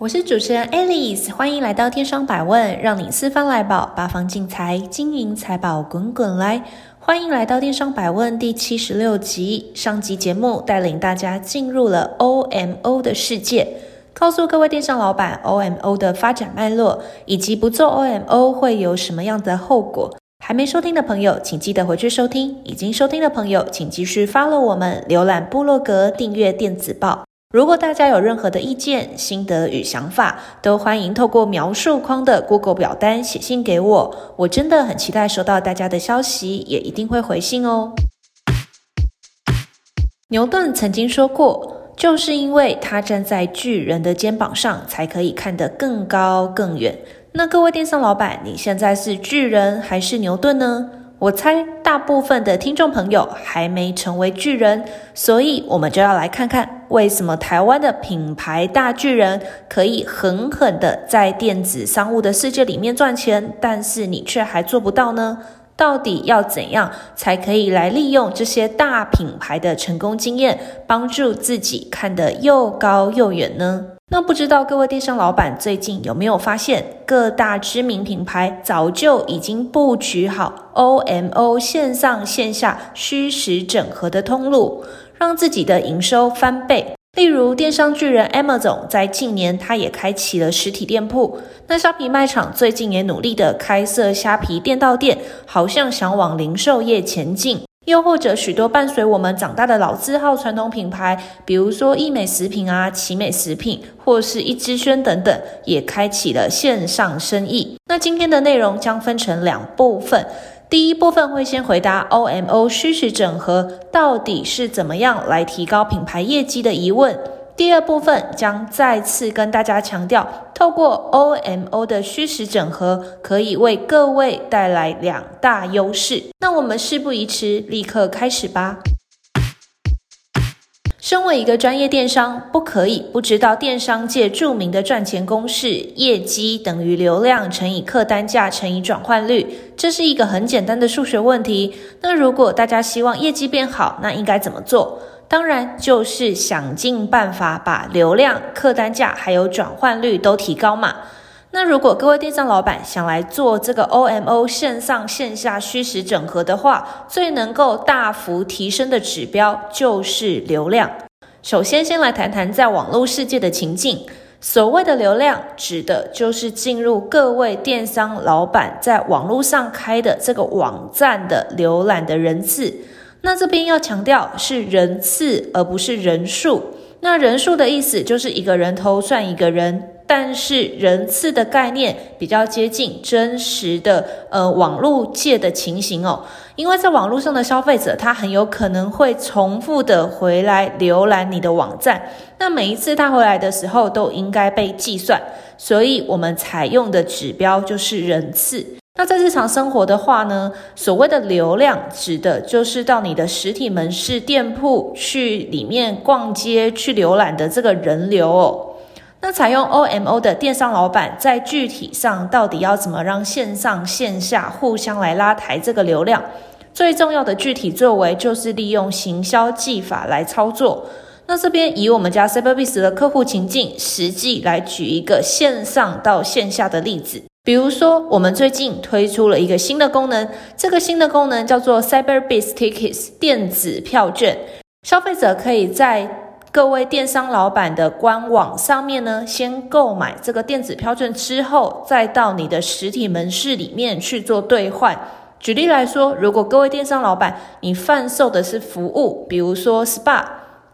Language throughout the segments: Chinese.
我是主持人 Alice，欢迎来到电商百问，让你四方来宝，八方进财，金银财宝滚滚来。欢迎来到电商百问第七十六集。上集节目带领大家进入了 OMO 的世界，告诉各位电商老板 OMO 的发展脉络，以及不做 OMO 会有什么样的后果。还没收听的朋友，请记得回去收听；已经收听的朋友，请继续 follow 我们，浏览部落格，订阅电子报。如果大家有任何的意见、心得与想法，都欢迎透过描述框的 Google 表单写信给我。我真的很期待收到大家的消息，也一定会回信哦。牛顿曾经说过，就是因为他站在巨人的肩膀上，才可以看得更高更远。那各位电商老板，你现在是巨人还是牛顿呢？我猜大部分的听众朋友还没成为巨人，所以我们就要来看看为什么台湾的品牌大巨人可以狠狠的在电子商务的世界里面赚钱，但是你却还做不到呢？到底要怎样才可以来利用这些大品牌的成功经验，帮助自己看得又高又远呢？那不知道各位电商老板最近有没有发现，各大知名品牌早就已经布局好 OMO 线上线下虚实整合的通路，让自己的营收翻倍。例如电商巨人 Amazon 在近年，它也开启了实体店铺。那虾皮卖场最近也努力的开设虾皮店到店，好像想往零售业前进。又或者许多伴随我们长大的老字号传统品牌，比如说益美食品啊、奇美食品，或是一之轩等等，也开启了线上生意。那今天的内容将分成两部分，第一部分会先回答 OMO 虚实整合到底是怎么样来提高品牌业绩的疑问。第二部分将再次跟大家强调，透过 OMO 的虚实整合，可以为各位带来两大优势。那我们事不宜迟，立刻开始吧。身为一个专业电商，不可以不知道电商界著名的赚钱公式：业绩等于流量乘以客单价乘以转换率。这是一个很简单的数学问题。那如果大家希望业绩变好，那应该怎么做？当然，就是想尽办法把流量、客单价还有转换率都提高嘛。那如果各位电商老板想来做这个 OMO 线上线下虚实整合的话，最能够大幅提升的指标就是流量。首先，先来谈谈在网络世界的情境。所谓的流量，指的就是进入各位电商老板在网络上开的这个网站的浏览的人次。那这边要强调是人次，而不是人数。那人数的意思就是一个人头算一个人，但是人次的概念比较接近真实的呃网络界的情形哦。因为在网络上的消费者，他很有可能会重复的回来浏览你的网站，那每一次他回来的时候都应该被计算，所以我们采用的指标就是人次。那在日常生活的话呢，所谓的流量指的就是到你的实体门市店铺去里面逛街去浏览的这个人流哦。那采用 OMO 的电商老板在具体上到底要怎么让线上线下互相来拉抬这个流量？最重要的具体作为就是利用行销技法来操作。那这边以我们家 Cyberbis 的客户情境，实际来举一个线上到线下的例子。比如说，我们最近推出了一个新的功能，这个新的功能叫做 Cyberbis Tickets 电子票券。消费者可以在各位电商老板的官网上面呢，先购买这个电子票券之后，再到你的实体门市里面去做兑换。举例来说，如果各位电商老板你贩售的是服务，比如说 SPA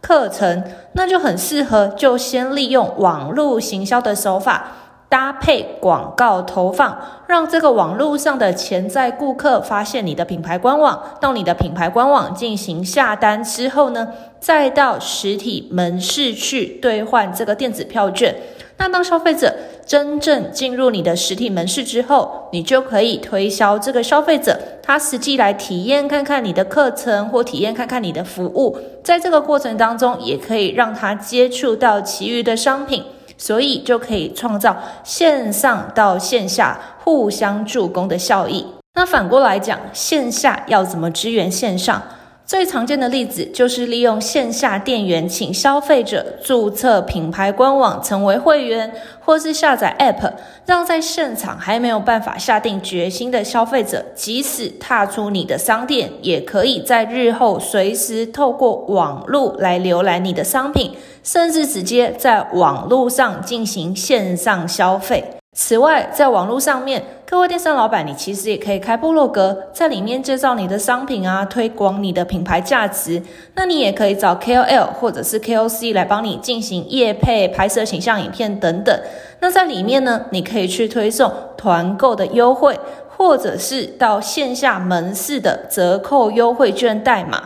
课程，那就很适合就先利用网络行销的手法。搭配广告投放，让这个网络上的潜在顾客发现你的品牌官网，到你的品牌官网进行下单之后呢，再到实体门市去兑换这个电子票券。那当消费者真正进入你的实体门市之后，你就可以推销这个消费者，他实际来体验看看你的课程或体验看看你的服务，在这个过程当中，也可以让他接触到其余的商品，所以就可以创造线上到线下互相助攻的效益。那反过来讲，线下要怎么支援线上？最常见的例子就是利用线下店员请消费者注册品牌官网成为会员，或是下载 App，让在现场还没有办法下定决心的消费者，即使踏出你的商店，也可以在日后随时透过网络来浏览你的商品，甚至直接在网络上进行线上消费。此外，在网络上面，各位电商老板，你其实也可以开部落格，在里面介绍你的商品啊，推广你的品牌价值。那你也可以找 KOL 或者是 KOC 来帮你进行业配、拍摄形象影片等等。那在里面呢，你可以去推送团购的优惠，或者是到线下门市的折扣优惠券代码。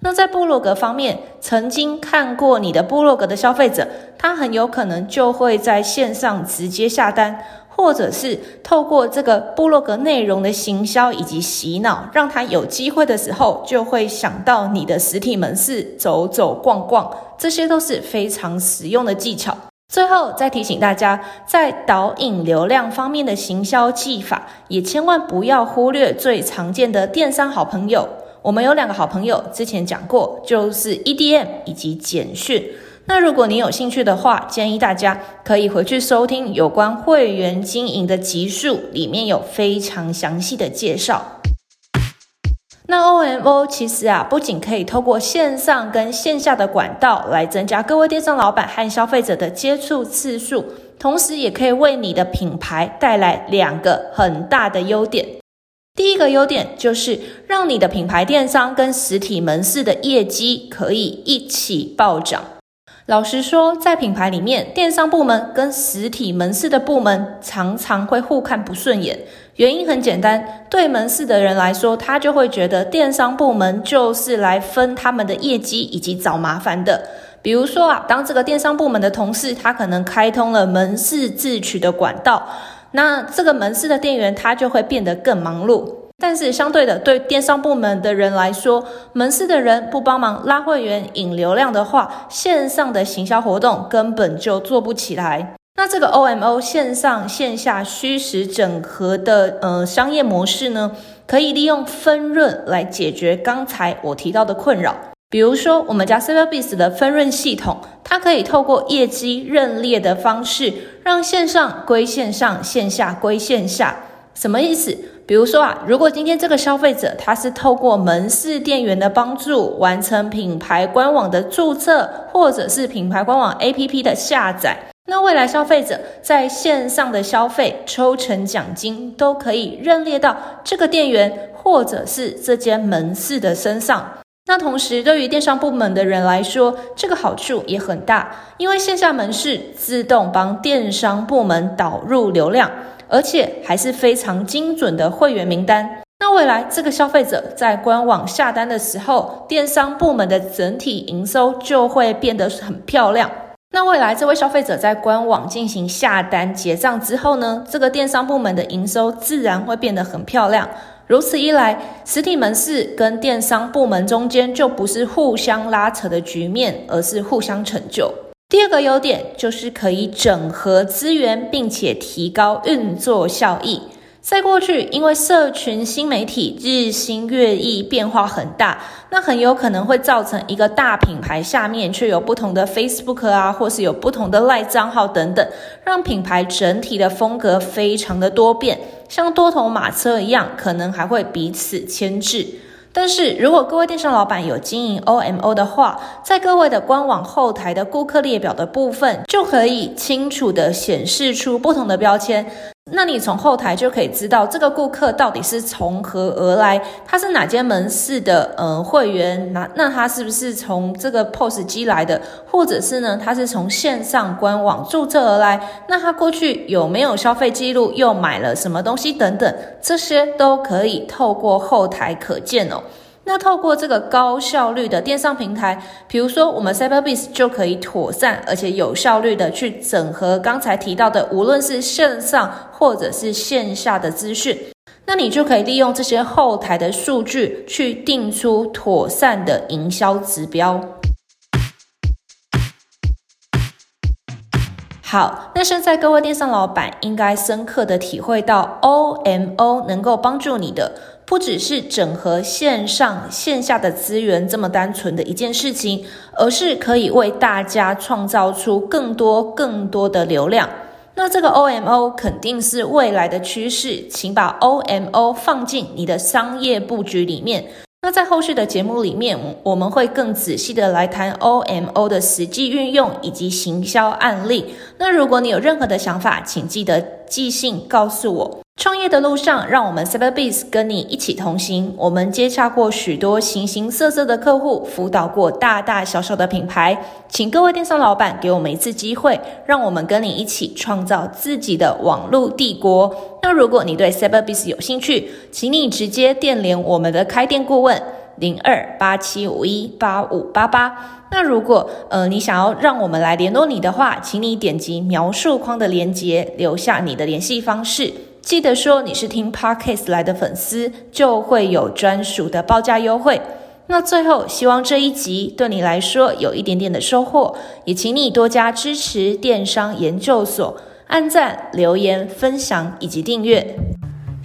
那在部落格方面，曾经看过你的部落格的消费者，他很有可能就会在线上直接下单，或者是透过这个部落格内容的行销以及洗脑，让他有机会的时候就会想到你的实体门市走走逛逛，这些都是非常实用的技巧。最后再提醒大家，在导引流量方面的行销技法，也千万不要忽略最常见的电商好朋友。我们有两个好朋友，之前讲过，就是 EDM 以及简讯。那如果你有兴趣的话，建议大家可以回去收听有关会员经营的集数，里面有非常详细的介绍。那 OMO 其实啊，不仅可以透过线上跟线下的管道来增加各位电商老板和消费者的接触次数，同时也可以为你的品牌带来两个很大的优点。第一个优点就是让你的品牌电商跟实体门市的业绩可以一起暴涨。老实说，在品牌里面，电商部门跟实体门市的部门常常会互看不顺眼。原因很简单，对门市的人来说，他就会觉得电商部门就是来分他们的业绩以及找麻烦的。比如说啊，当这个电商部门的同事，他可能开通了门市自取的管道。那这个门市的店员他就会变得更忙碌，但是相对的，对电商部门的人来说，门市的人不帮忙拉会员、引流量的话，线上的行销活动根本就做不起来。那这个 OMO 线上线下虚实整合的呃商业模式呢，可以利用分润来解决刚才我提到的困扰。比如说，我们家 Cyberbiz 的分润系统，它可以透过业绩认列的方式，让线上归线上，线下归线下。什么意思？比如说啊，如果今天这个消费者他是透过门市店员的帮助，完成品牌官网的注册，或者是品牌官网 APP 的下载，那未来消费者在线上的消费抽成奖金，都可以认列到这个店员或者是这间门市的身上。那同时，对于电商部门的人来说，这个好处也很大，因为线下门市自动帮电商部门导入流量，而且还是非常精准的会员名单。那未来这个消费者在官网下单的时候，电商部门的整体营收就会变得很漂亮。那未来这位消费者在官网进行下单结账之后呢，这个电商部门的营收自然会变得很漂亮。如此一来，实体门市跟电商部门中间就不是互相拉扯的局面，而是互相成就。第二个优点就是可以整合资源，并且提高运作效益。在过去，因为社群新媒体日新月异，变化很大，那很有可能会造成一个大品牌下面却有不同的 Facebook 啊，或是有不同的 LINE 账号等等，让品牌整体的风格非常的多变，像多头马车一样，可能还会彼此牵制。但是如果各位电商老板有经营 OMO 的话，在各位的官网后台的顾客列表的部分，就可以清楚地显示出不同的标签。那你从后台就可以知道这个顾客到底是从何而来，他是哪间门市的呃会员，那那他是不是从这个 POS 机来的，或者是呢他是从线上官网注册而来，那他过去有没有消费记录，又买了什么东西等等，这些都可以透过后台可见哦。那透过这个高效率的电商平台，比如说我们 Cyberbiz 就可以妥善而且有效率的去整合刚才提到的，无论是线上或者是线下的资讯，那你就可以利用这些后台的数据去定出妥善的营销指标。好，那现在各位电商老板应该深刻的体会到 OMO 能够帮助你的。不只是整合线上线下的资源这么单纯的一件事情，而是可以为大家创造出更多更多的流量。那这个 OMO 肯定是未来的趋势，请把 OMO 放进你的商业布局里面。那在后续的节目里面，我们会更仔细的来谈 OMO 的实际运用以及行销案例。那如果你有任何的想法，请记得寄信告诉我。创业的路上，让我们 Cyberbiz 跟你一起同行。我们接洽过许多形形色色的客户，辅导过大大小小的品牌。请各位电商老板给我们一次机会，让我们跟你一起创造自己的网络帝国。那如果你对 Cyberbiz 有兴趣，请你直接电联我们的开店顾问零二八七五一八五八八。那如果呃你想要让我们来联络你的话，请你点击描述框的链接，留下你的联系方式。记得说你是听 Podcast 来的粉丝，就会有专属的报价优惠。那最后，希望这一集对你来说有一点点的收获，也请你多加支持电商研究所，按赞、留言、分享以及订阅。